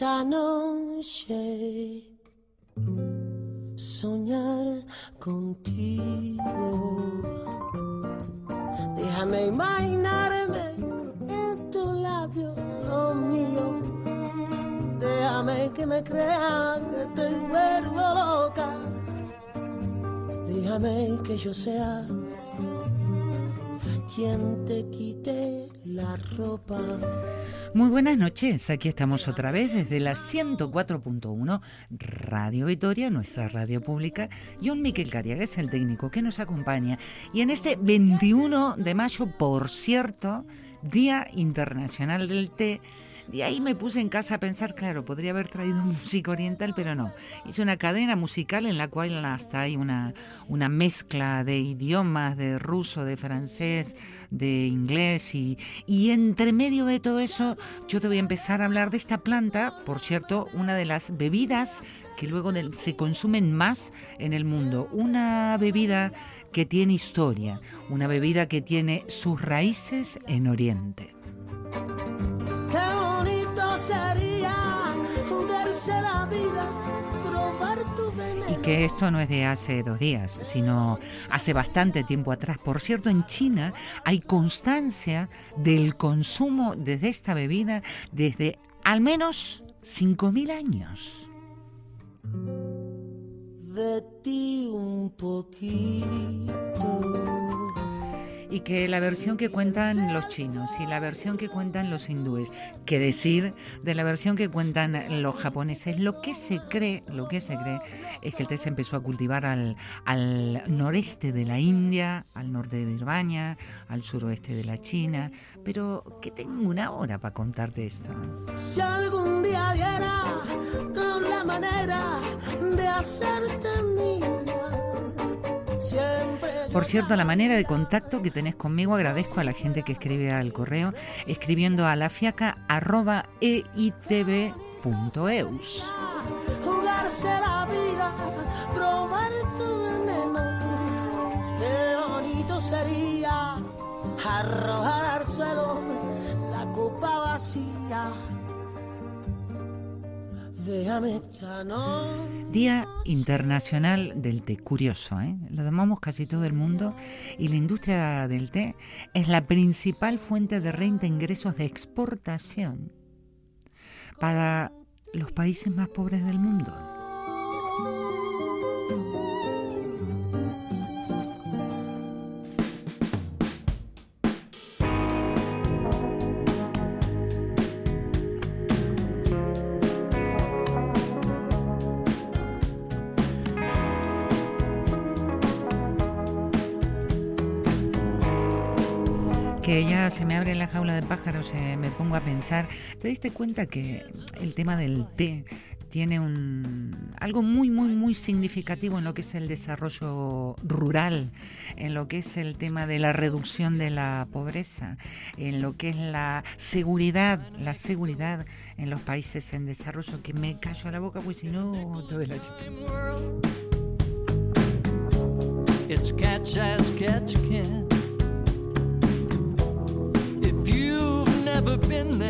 Esta noche soñar contigo. Déjame imaginarme en tu labio lo mío. Déjame que me crea que te vuelvo loca. Que yo sea quien te quite la ropa. Muy buenas noches, aquí estamos otra vez desde la 104.1 Radio Vitoria, nuestra radio pública. John Miquel Cariaga es el técnico que nos acompaña. Y en este 21 de mayo, por cierto, Día Internacional del Té, de ahí me puse en casa a pensar, claro, podría haber traído música oriental, pero no. Hice una cadena musical en la cual hasta hay una, una mezcla de idiomas, de ruso, de francés, de inglés y, y entre medio de todo eso yo te voy a empezar a hablar de esta planta, por cierto, una de las bebidas que luego se consumen más en el mundo. Una bebida que tiene historia, una bebida que tiene sus raíces en Oriente. Y que esto no es de hace dos días, sino hace bastante tiempo atrás. Por cierto, en China hay constancia del consumo de esta bebida desde al menos 5.000 años. De ti un poquito y que la versión que cuentan los chinos y la versión que cuentan los hindúes, que decir de la versión que cuentan los japoneses, lo que se cree, lo que se cree es que el té se empezó a cultivar al, al noreste de la India, al norte de Birmania, al suroeste de la China, pero que tengo una hora para contarte esto. Si algún día diera con la manera de hacerte mía por cierto, la manera de contacto que tenés conmigo, agradezco a la gente que escribe al correo, escribiendo a la fiaca e Jugarse la vida, probar tu veneno. Qué bonito sería arrojar al suelo la copa vacía Día Internacional del Té. Curioso, ¿eh? Lo tomamos casi todo el mundo y la industria del té es la principal fuente de renta e ingresos de exportación para los países más pobres del mundo. Se me abre la jaula de pájaros, eh, me pongo a pensar, ¿te diste cuenta que el tema del té tiene un, algo muy, muy, muy significativo en lo que es el desarrollo rural, en lo que es el tema de la reducción de la pobreza, en lo que es la seguridad, la seguridad en los países en desarrollo, que me callo a la boca, pues si no, te la It's catch as catch can. Never been there,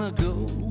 ago.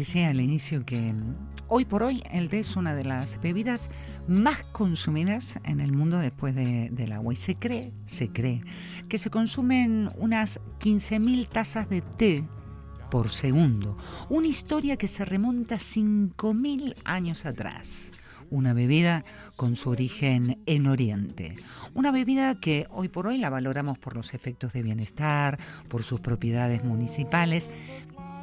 Decía al inicio que mm, hoy por hoy el té es una de las bebidas más consumidas en el mundo después de- del agua. Y se cree, se cree, que se consumen unas 15.000 tazas de té por segundo. Una historia que se remonta 5.000 años atrás. Una bebida con su origen en Oriente. Una bebida que hoy por hoy la valoramos por los efectos de bienestar, por sus propiedades municipales,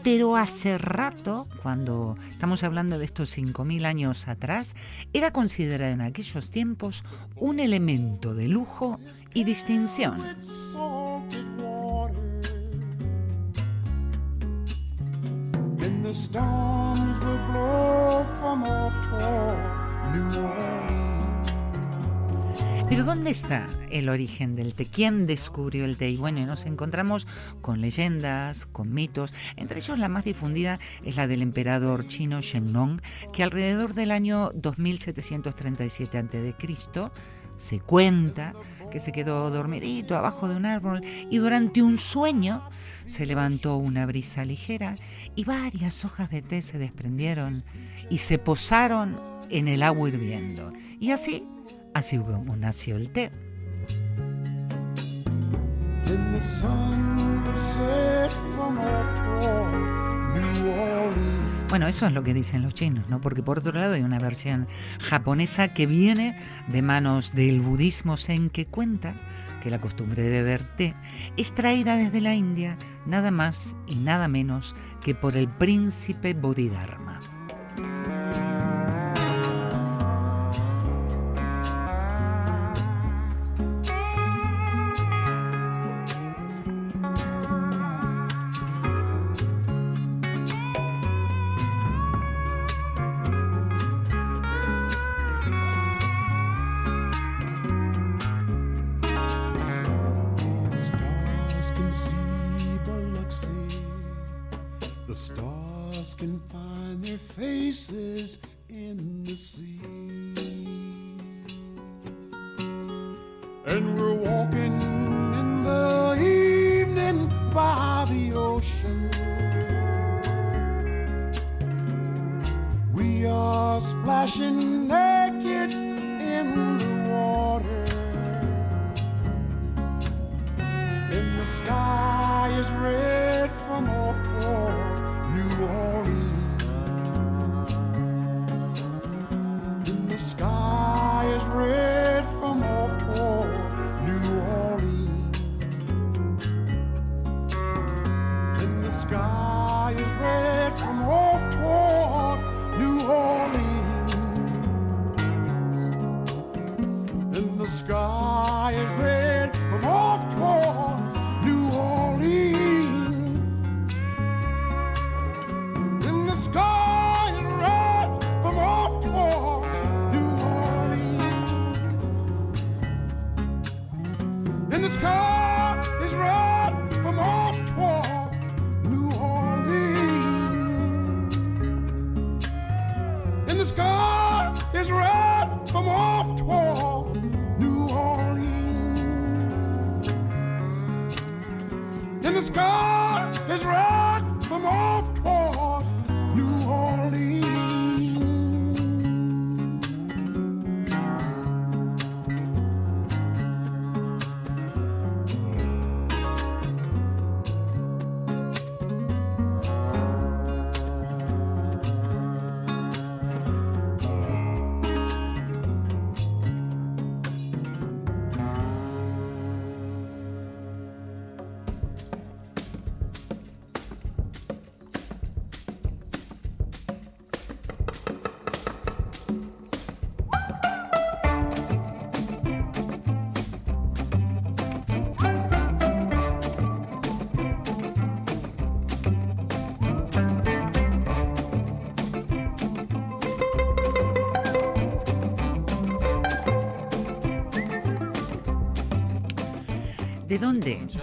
pero hace rato, cuando estamos hablando de estos 5.000 años atrás, era considerada en aquellos tiempos un elemento de lujo y distinción. with salted water. And the storms will blow from off toward New Orleans. Pero ¿dónde está el origen del té? ¿Quién descubrió el té? Y bueno, nos encontramos con leyendas, con mitos. Entre ellos la más difundida es la del emperador chino Shennong, que alrededor del año 2737 a.C. se cuenta que se quedó dormidito abajo de un árbol y durante un sueño se levantó una brisa ligera y varias hojas de té se desprendieron y se posaron en el agua hirviendo. Y así Así como nació el té. Bueno, eso es lo que dicen los chinos, ¿no? Porque por otro lado hay una versión japonesa que viene de manos del budismo zen que cuenta que la costumbre de beber té es traída desde la India nada más y nada menos que por el príncipe Bodhidharma.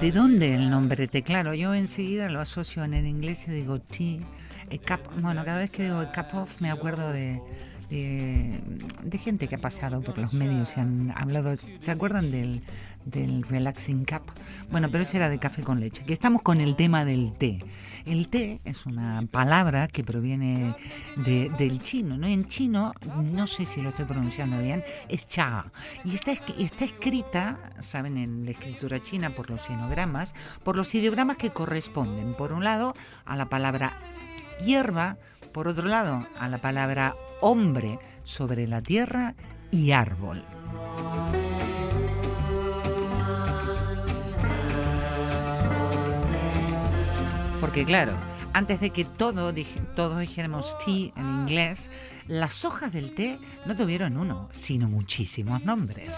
¿De dónde el nombre té? Claro, yo enseguida lo asocio en el inglés y digo tea. eh, cup- bueno, cada vez que digo cup off me acuerdo de, de, de gente que ha pasado por los medios y han hablado. ¿Se acuerdan del, del relaxing cup? Bueno, pero ese era de café con leche. Que estamos con el tema del té. El té es una palabra que proviene de- del chino, ¿no? En chino, no sé si lo estoy pronunciando bien, es cha. Y está, está escrita, saben, en la escritura china por los sinogramas, por los ideogramas que corresponden, por un lado, a la palabra hierba, por otro lado, a la palabra hombre sobre la tierra y árbol. Porque claro, antes de que todos dijéramos tea en inglés, las hojas del té no tuvieron uno, sino muchísimos nombres.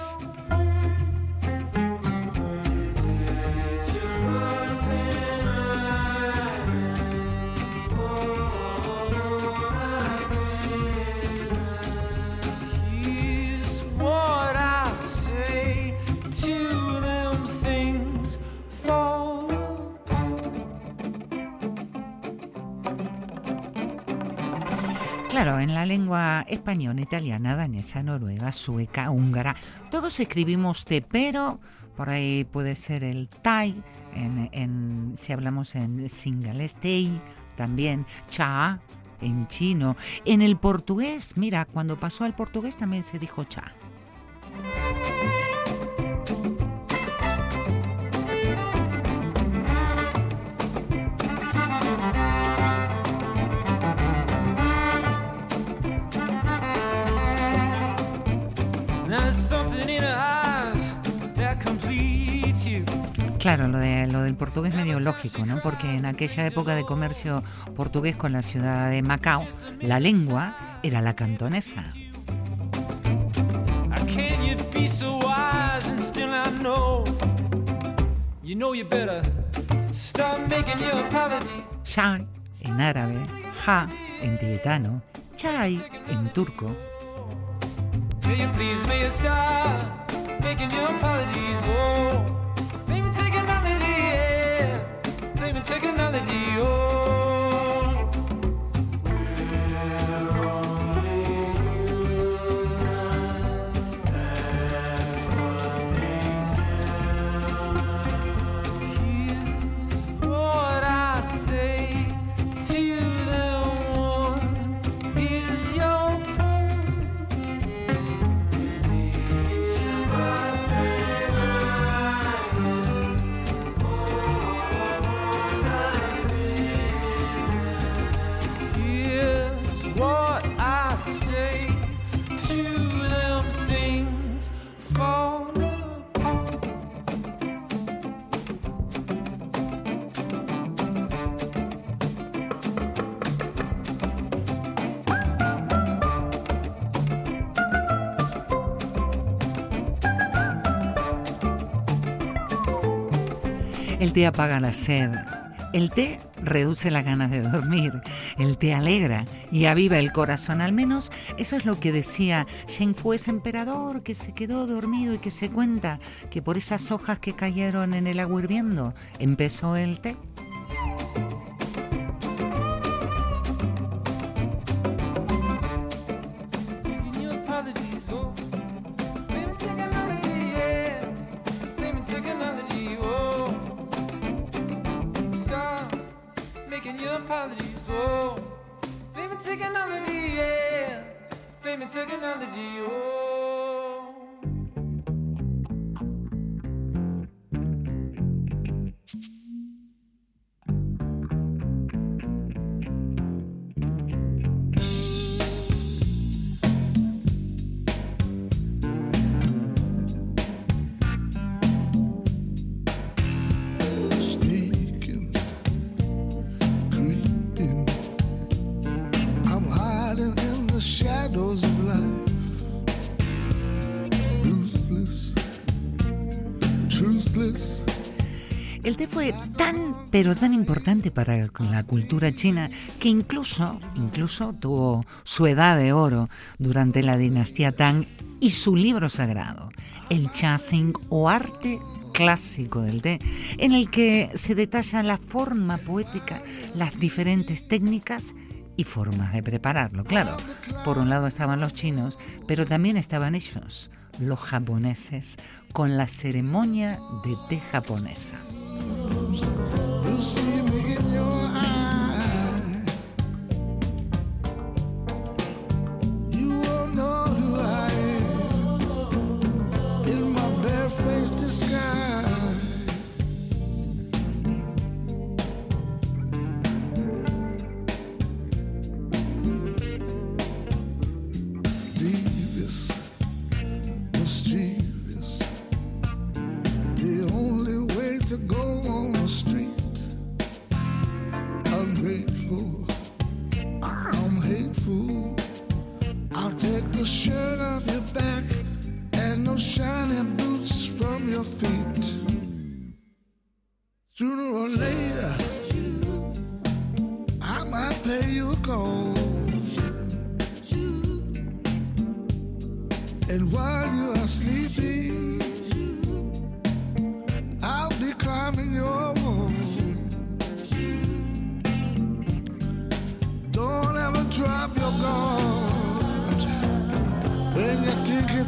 En la lengua española, italiana, danesa, noruega, sueca, húngara, todos escribimos té, pero por ahí puede ser el tai, si hablamos en singalés, tei, también cha, en chino. En el portugués, mira, cuando pasó al portugués también se dijo cha. Claro, lo, de, lo del portugués medio lógico, ¿no? Porque en aquella época de comercio portugués con la ciudad de Macao, la lengua era la cantonesa. Shai en árabe, ha en tibetano, chai en turco. You please, may you stop making your apologies. Oh, technology, oh. Té apaga la sed. El té reduce las ganas de dormir. El té alegra y aviva el corazón. Al menos eso es lo que decía Shen Fu, ese emperador que se quedó dormido y que se cuenta que por esas hojas que cayeron en el agua hirviendo empezó el té. technology, yeah. Fame and technology, oh. pero tan importante para la cultura china que incluso, incluso tuvo su edad de oro durante la dinastía Tang y su libro sagrado, el Chasing o arte clásico del té, en el que se detalla la forma poética, las diferentes técnicas y formas de prepararlo. Claro, por un lado estaban los chinos, pero también estaban ellos, los japoneses, con la ceremonia de té japonesa. Você see me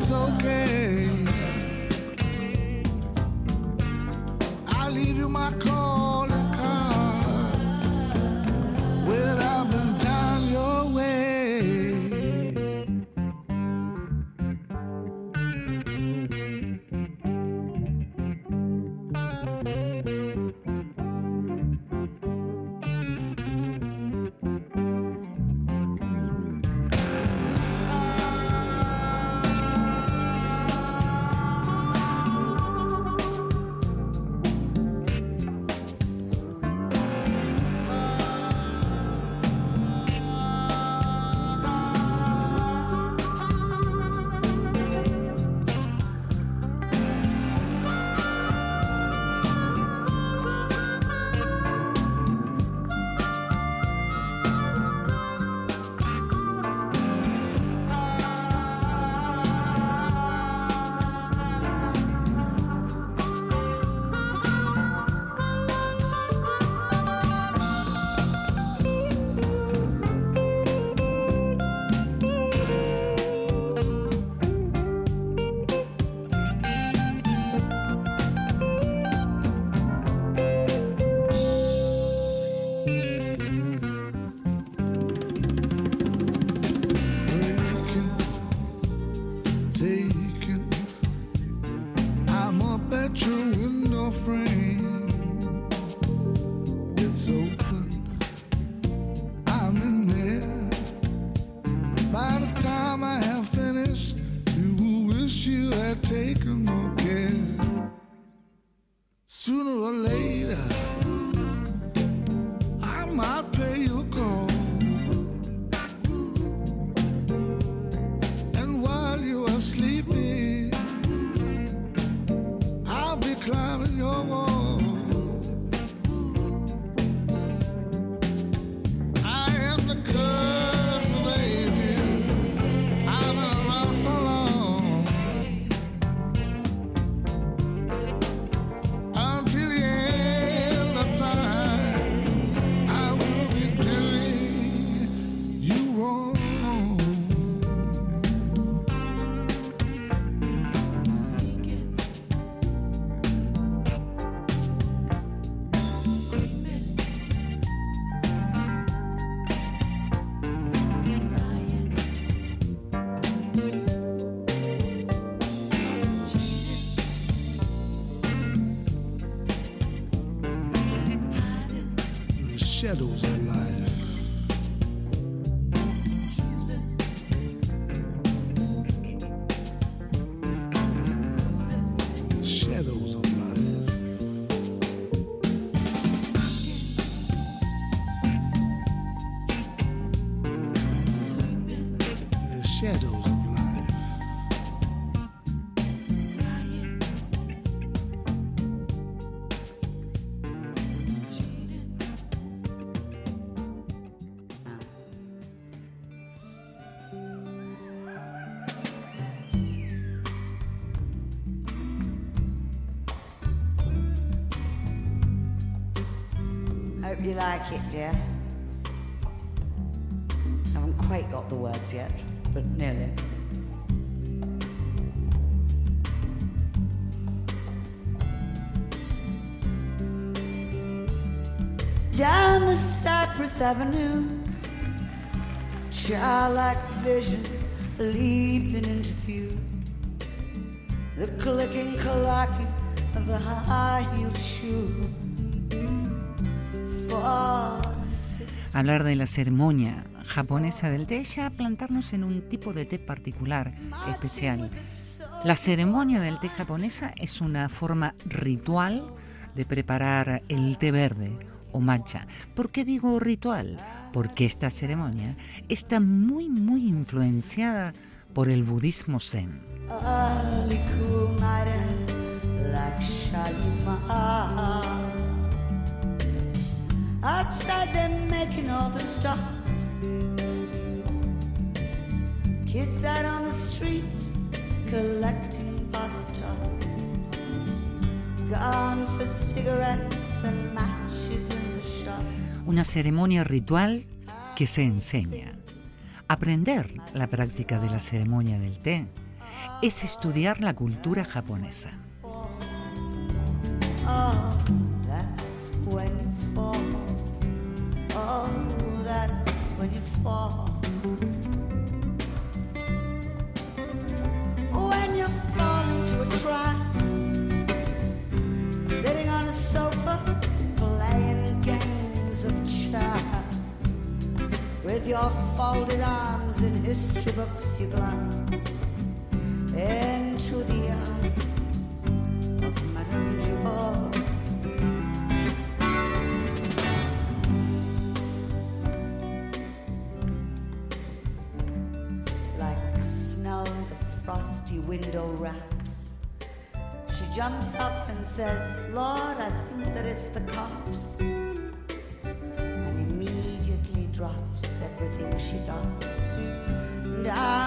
it's okay. shadows of life. Hablar de la ceremonia japonesa del té ya plantarnos en un tipo de té particular, especial. La ceremonia del té japonesa es una forma ritual de preparar el té verde o matcha. ¿Por qué digo ritual? Porque esta ceremonia está muy, muy influenciada por el budismo zen. Outside they're making all the stops. Kids out on the street collecting bottle tops. Gone for cigarettes and matches. Una ceremonia ritual que se enseña. Aprender la práctica de la ceremonia del té es estudiar la cultura japonesa. Chance. With your folded arms in history books, you glance into the eyes of Madame George. Like snow, the frosty window wraps. She jumps up and says, Lord, I think that it's the cops. she thought. And I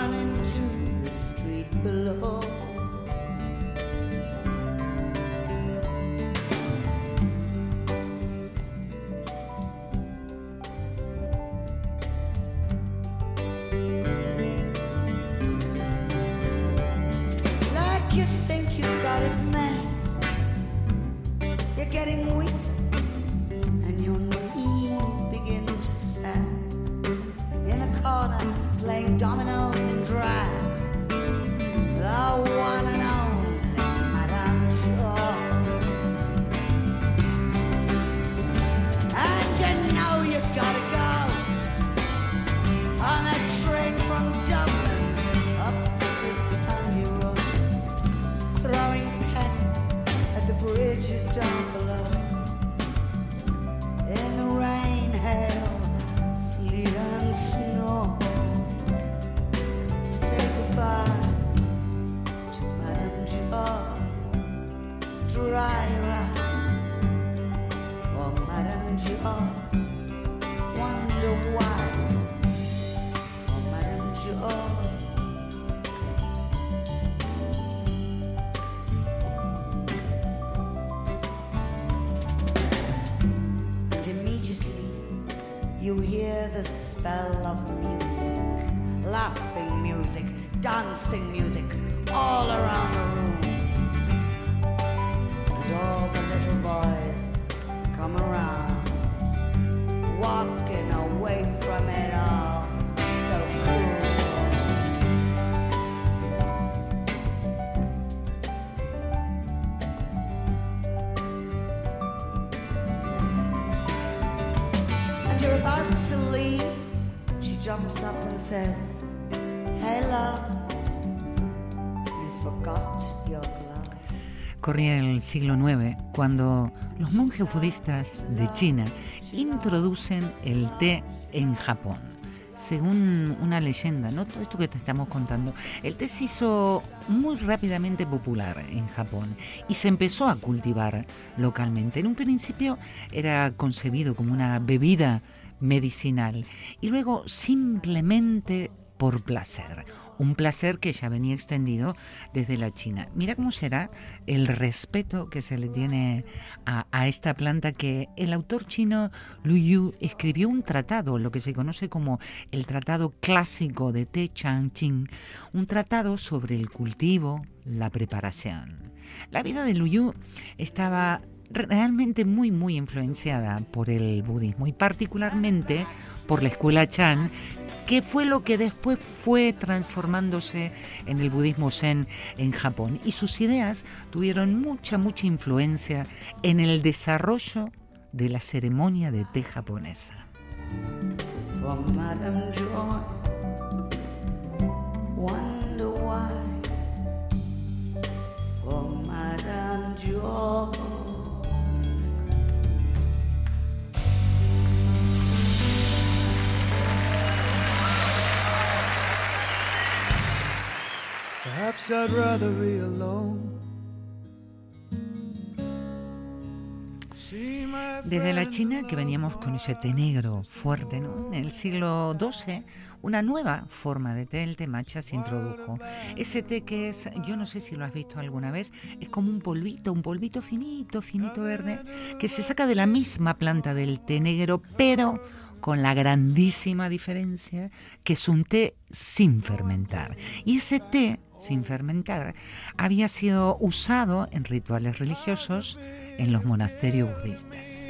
siglo IX cuando los monjes budistas de China introducen el té en Japón. Según una leyenda, ¿no? Todo esto que te estamos contando, el té se hizo muy rápidamente popular en Japón y se empezó a cultivar localmente. En un principio era concebido como una bebida medicinal y luego simplemente por placer un placer que ya venía extendido desde la China. Mira cómo será el respeto que se le tiene a, esta planta que el autor chino Lu Yu escribió un tratado, lo que se conoce como el Tratado Clásico de Te Chang Ching, un tratado sobre el cultivo, la preparación. La vida de Lu Yu estaba realmente muy muy influenciada por el budismo y particularmente por la escuela Chan que fue lo que después fue transformándose en el budismo zen en Japón y sus ideas tuvieron mucha mucha influencia en el desarrollo de la ceremonia de té japonesa. Perhaps I'd rather be alone. See my Desde la China que veníamos con ese té negro fuerte, ¿no? En el siglo XII, una nueva forma de té, el té matcha, se introdujo. Ese té que es, yo no sé si lo has visto alguna vez, es como un polvito, un polvito finito, finito verde, que se saca de la misma planta del té negro, pero con la grandísima diferencia que es un té sin fermentar. Y ese té sin fermentar había sido usado en rituales religiosos en los monasterios budistas.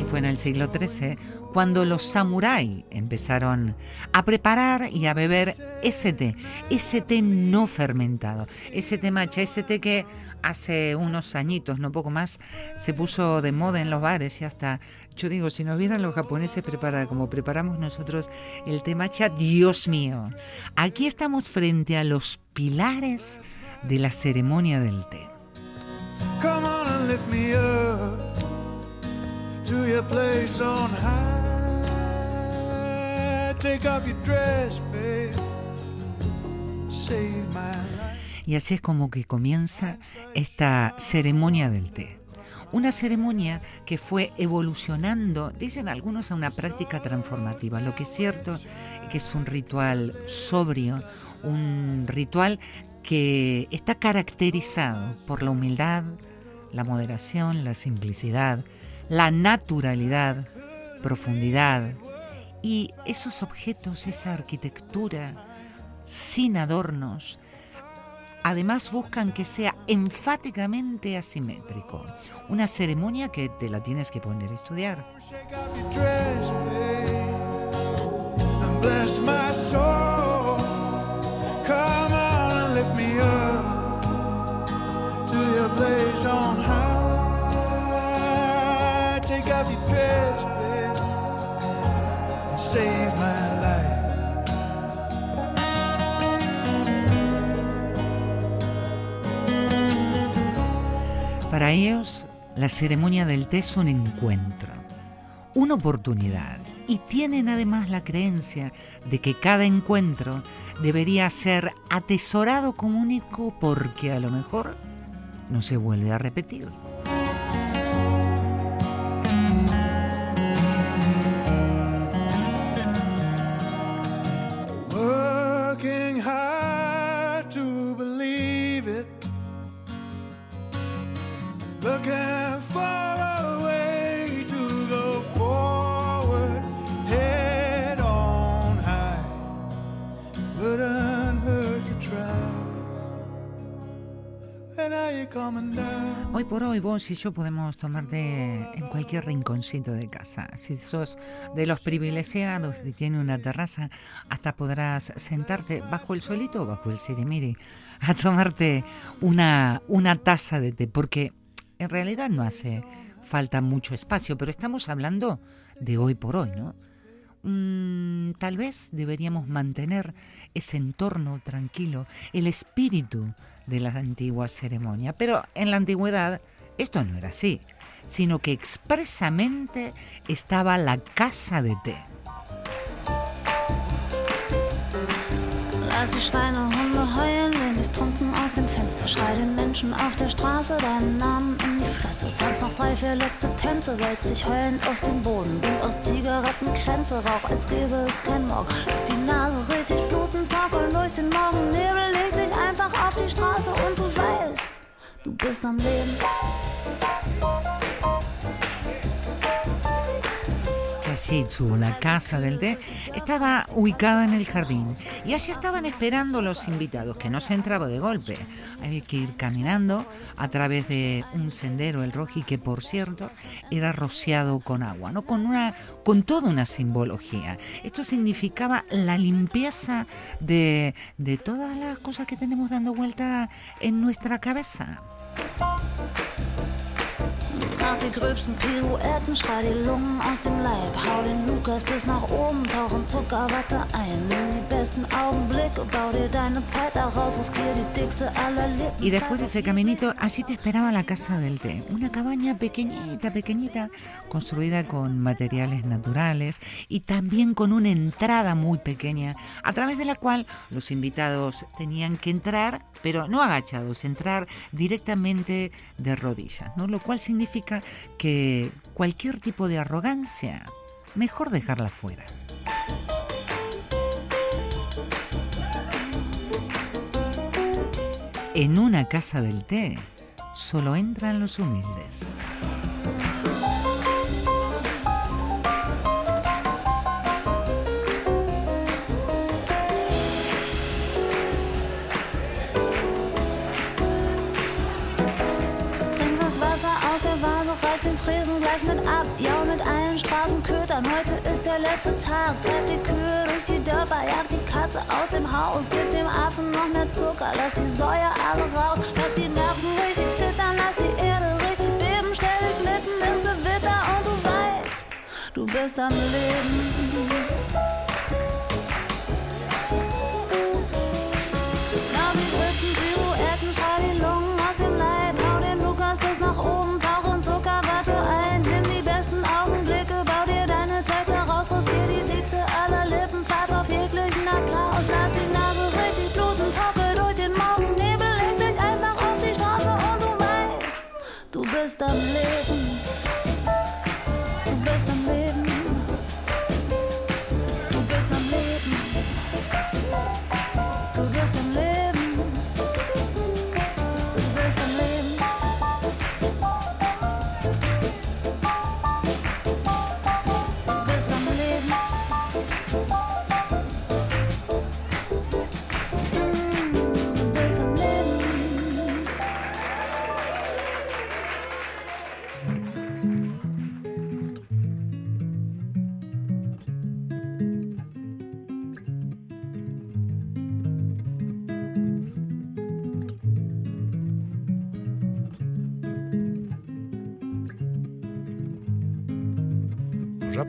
Y fue en el siglo XIII cuando los samuráis empezaron a preparar y a beber ese té, ese té no fermentado, ese té matcha, ese té que hace unos añitos, no poco más, se puso de moda en los bares y hasta, yo digo, si nos vieran los japoneses preparar como preparamos nosotros el té Dios mío, aquí estamos frente a los pilares de la ceremonia del té. Come on and lift me up to your place on high. Take off your dress, babe. Save my. Y así es como que comienza esta ceremonia del té. Una ceremonia que fue evolucionando, dicen algunos, a una práctica transformativa. Lo que es cierto es que es un ritual sobrio, un ritual que está caracterizado por la humildad, la moderación, la simplicidad, la naturalidad, profundidad y esos objetos, esa arquitectura sin adornos, además buscan que sea enfáticamente asimétrico. Una ceremonia que te la tienes que poner a estudiar. Shake off Para ellos, la ceremonia del té es un encuentro, una oportunidad. Y tienen además la creencia de que cada encuentro debería ser atesorado como único porque a lo mejor no se vuelve a repetir. Hoy por hoy vos y yo podemos tomarte en cualquier rinconcito de casa. Si sos de los privilegiados y tiene una terraza, hasta podrás sentarte bajo el solito o bajo el sirimiri a tomarte una, una taza de té, porque en realidad no hace falta mucho espacio, pero estamos hablando de hoy por hoy, ¿no? Mm, tal vez deberíamos mantener ese entorno tranquilo, el espíritu de la antigua ceremonia, pero en la antigüedad esto no era así, sino que expresamente estaba la casa de té. Lass die Schweine und Hunde heulen, lehn dich trunken aus dem Fenster. Schrei den Menschen auf der Straße deinen Namen in die Fresse. Tanz noch drei, vier letzte Tänze, wälz dich heulend auf den Boden. Bild aus Zigaretten Kränze, Rauch, als gäbe es kein Morgen. Lass die Nase richtig bluten, torkeln durch den Morgennebel. Straße und du weißt, du bist am Leben. Shitsu, la casa del té, estaba ubicada en el jardín y allí estaban esperando los invitados, que no se entraba de golpe. Había que ir caminando a través de un sendero, el roji, que por cierto era rociado con agua, ¿no? con, una, con toda una simbología. Esto significaba la limpieza de, de todas las cosas que tenemos dando vuelta en nuestra cabeza. Die gröbsten Pirouetten, schrei die Lungen aus dem Leib. Hau den Lukas bis nach oben, Zuckerwatte ein. Nimm die besten Augenblicke, bau dir deine Zeit riskier die dickste aller Lippen. Y después de ese caminito, allí te esperaba la casa del té, una cabaña pequeñita, pequeñita, construida con materiales naturales y también con una entrada muy pequeña, a través de la cual los invitados tenían que entrar, pero no agachados, entrar directamente de rodillas, ¿no? Lo cual significa que cualquier tipo de arrogancia, mejor dejarla fuera. En una casa del té solo entran los humildes. Reiß den Tresen gleich mit ab. Ja, mit allen Straßenkötern, heute ist der letzte Tag. Treib die Kühe durch die Dörfer, jag die Katze aus dem Haus. Gib dem Affen noch mehr Zucker, lass die Säue alle raus. Lass die Nerven richtig zittern, lass die Erde richtig beben. Stell dich mitten ins Gewitter und du weißt, du bist am Leben. Du bist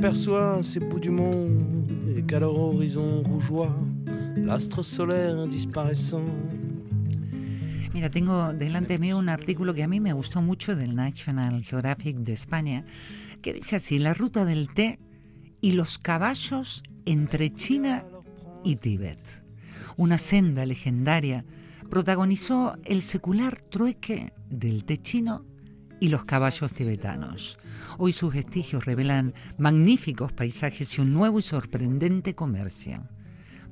J'aperçois ces bouts du monde et qu'à leur horizon rougeois, l'astre solaire disparaissant. Mira, tengo delante mío un artículo que a mí me gustó mucho del National Geographic de España, que dice así, la ruta del té y los caballos entre China y Tíbet. Una senda legendaria protagonizó el secular trueque del té chino y los caballos tibetanos. Hoy sus vestigios revelan magníficos paisajes y un nuevo y sorprendente comercio.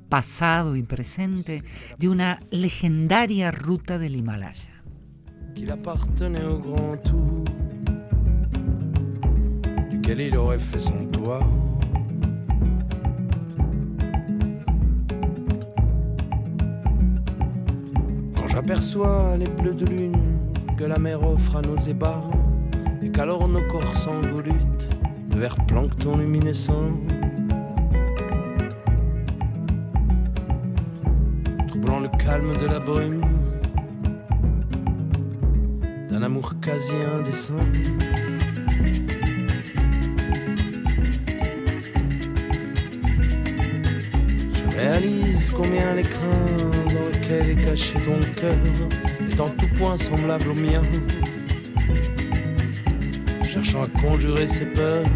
Pasado y presente de una legendaria ruta del Himalaya. qu'il appartenait au grand tout, duquel il aurait fait son. Quand j'aperçois les bleus de lune que la mer offre à nos ébats, et qu'alors nos corps s'envolutent de vers plancton luminescent, troublant le calme de la brume, d'un amour quasi indécent. Je réalise combien l'écran dans lequel est caché ton cœur en tout point semblable au mien, cherchant à conjurer ses peurs.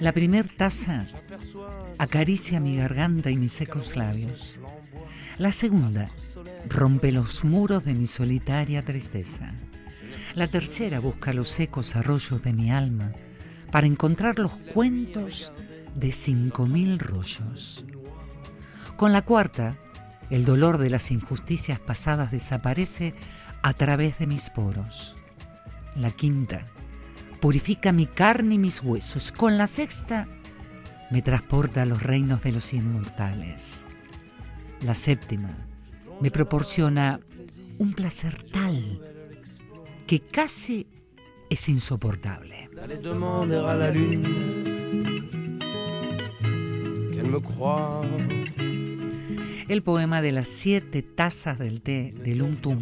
La primer taza acaricia mi garganta y mis secos labios. La segunda rompe los muros de mi solitaria tristeza. La tercera busca los secos arroyos de mi alma para encontrar los cuentos de cinco mil rollos. Con la cuarta, el dolor de las injusticias pasadas desaparece a través de mis poros. La quinta, purifica mi carne y mis huesos. Con la sexta, me transporta a los reinos de los inmortales. La séptima, me proporciona un placer tal que casi es insoportable. Croit. El poema de las siete tazas del té de Luntum,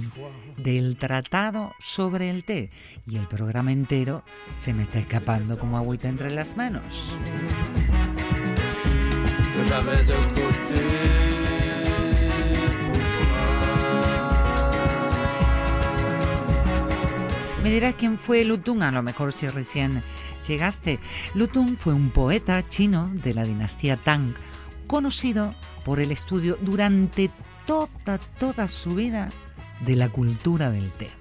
del tratado sobre el té. Y el programa entero se me está escapando como agüita entre las manos. Me dirás quién fue Lutung, a lo mejor si recién llegaste. Lutung fue un poeta chino de la dinastía Tang, conocido por el estudio durante toda, toda su vida de la cultura del té.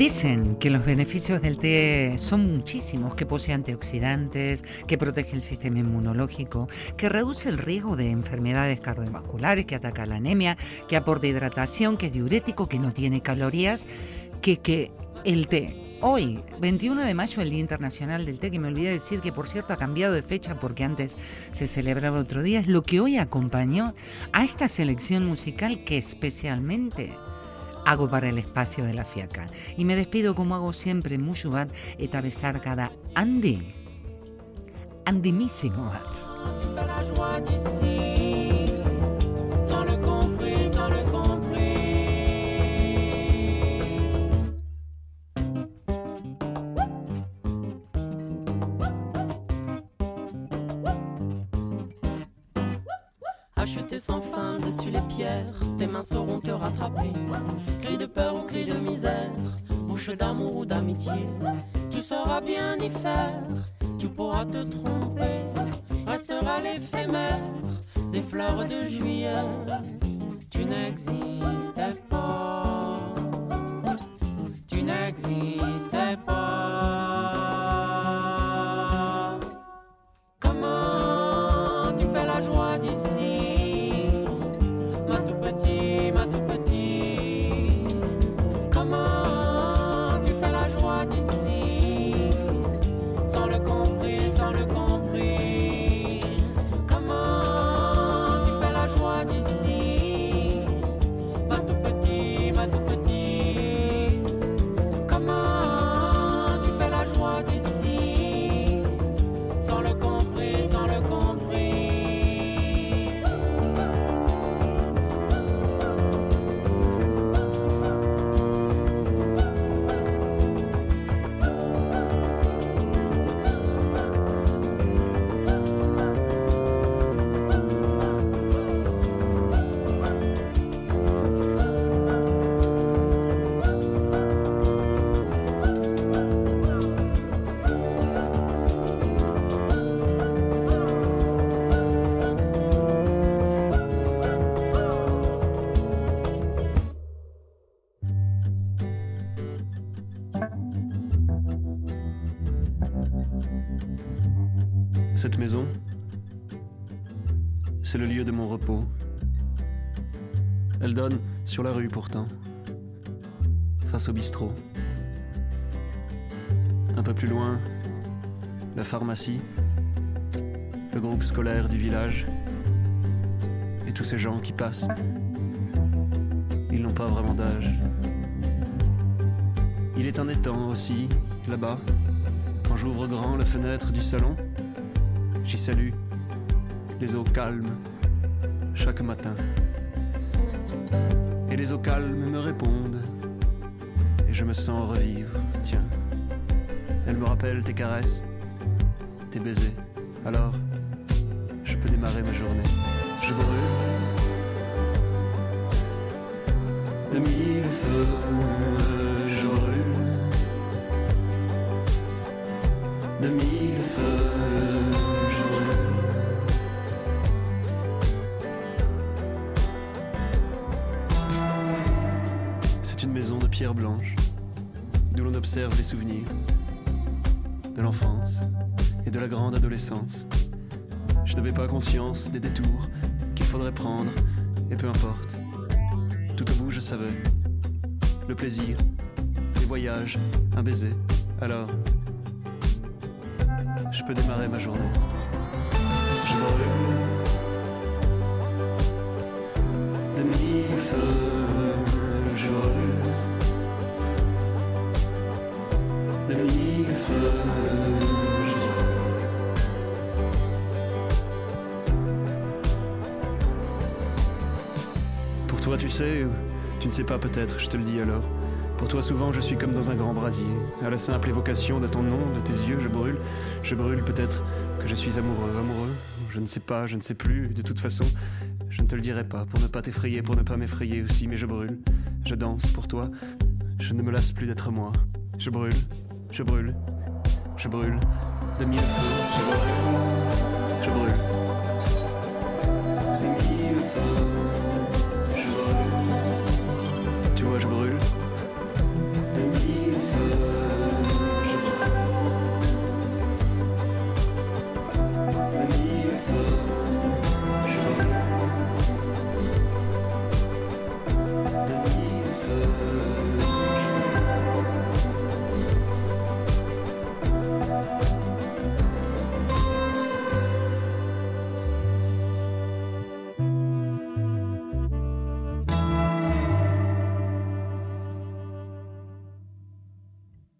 Dicen que los beneficios del té son muchísimos, que posee antioxidantes, que protege el sistema inmunológico, que reduce el riesgo de enfermedades cardiovasculares, que ataca la anemia, que aporta hidratación, que es diurético, que no tiene calorías, que, que el té. Hoy, 21 de mayo, el Día Internacional del Té, que me olvidé decir que por cierto ha cambiado de fecha porque antes se celebraba otro día, es lo que hoy acompañó a esta selección musical que especialmente hago para el espacio de la fiaca. Y me despido como hago siempre en Mushubat, eta besar cada Andy. Andimísimo. Acheter sans fin dessus les pierres, sauront te rattraper. Cri de peur ou cri de misère, bouche d'amour ou d'amitié, tu sauras bien y faire, tu pourras te tromper. Restera l'éphémère des fleurs de juillet. Tu n'existais pas. Tu n'existais pas. Cette maison, c'est le lieu de mon repos. Elle donne sur la rue pourtant, face au bistrot. Un peu plus loin, la pharmacie, le groupe scolaire du village et tous ces gens qui passent. Ils n'ont pas vraiment d'âge. Il est un étang aussi, là-bas. Quand j'ouvre grand la fenêtre du salon, j'y salue les eaux calmes chaque matin. Et les eaux calmes me répondent et je me sens revivre. Tiens, elles me rappellent tes caresses, tes baisers. Alors, je peux démarrer ma journée. Je brûle de mille feux, je brûle de mille feux, observe les souvenirs de l'enfance et de la grande adolescence. Je n'avais pas conscience des détours qu'il faudrait prendre, et peu importe. Tout au bout, je savais. Le plaisir, les voyages, un baiser. Alors, je peux démarrer ma journée. Sais, ou tu ne sais pas peut-être, je te le dis alors. Pour toi, souvent, je suis comme dans un grand brasier. À la simple évocation de ton nom, de tes yeux, je brûle. Je brûle peut-être que je suis amoureux, amoureux. Je ne sais pas, je ne sais plus. De toute façon, je ne te le dirai pas pour ne pas t'effrayer, pour ne pas m'effrayer aussi, mais je brûle. Je danse pour toi. Je ne me lasse plus d'être moi. Je brûle, je brûle, je brûle. De mille feux, je brûle, je brûle.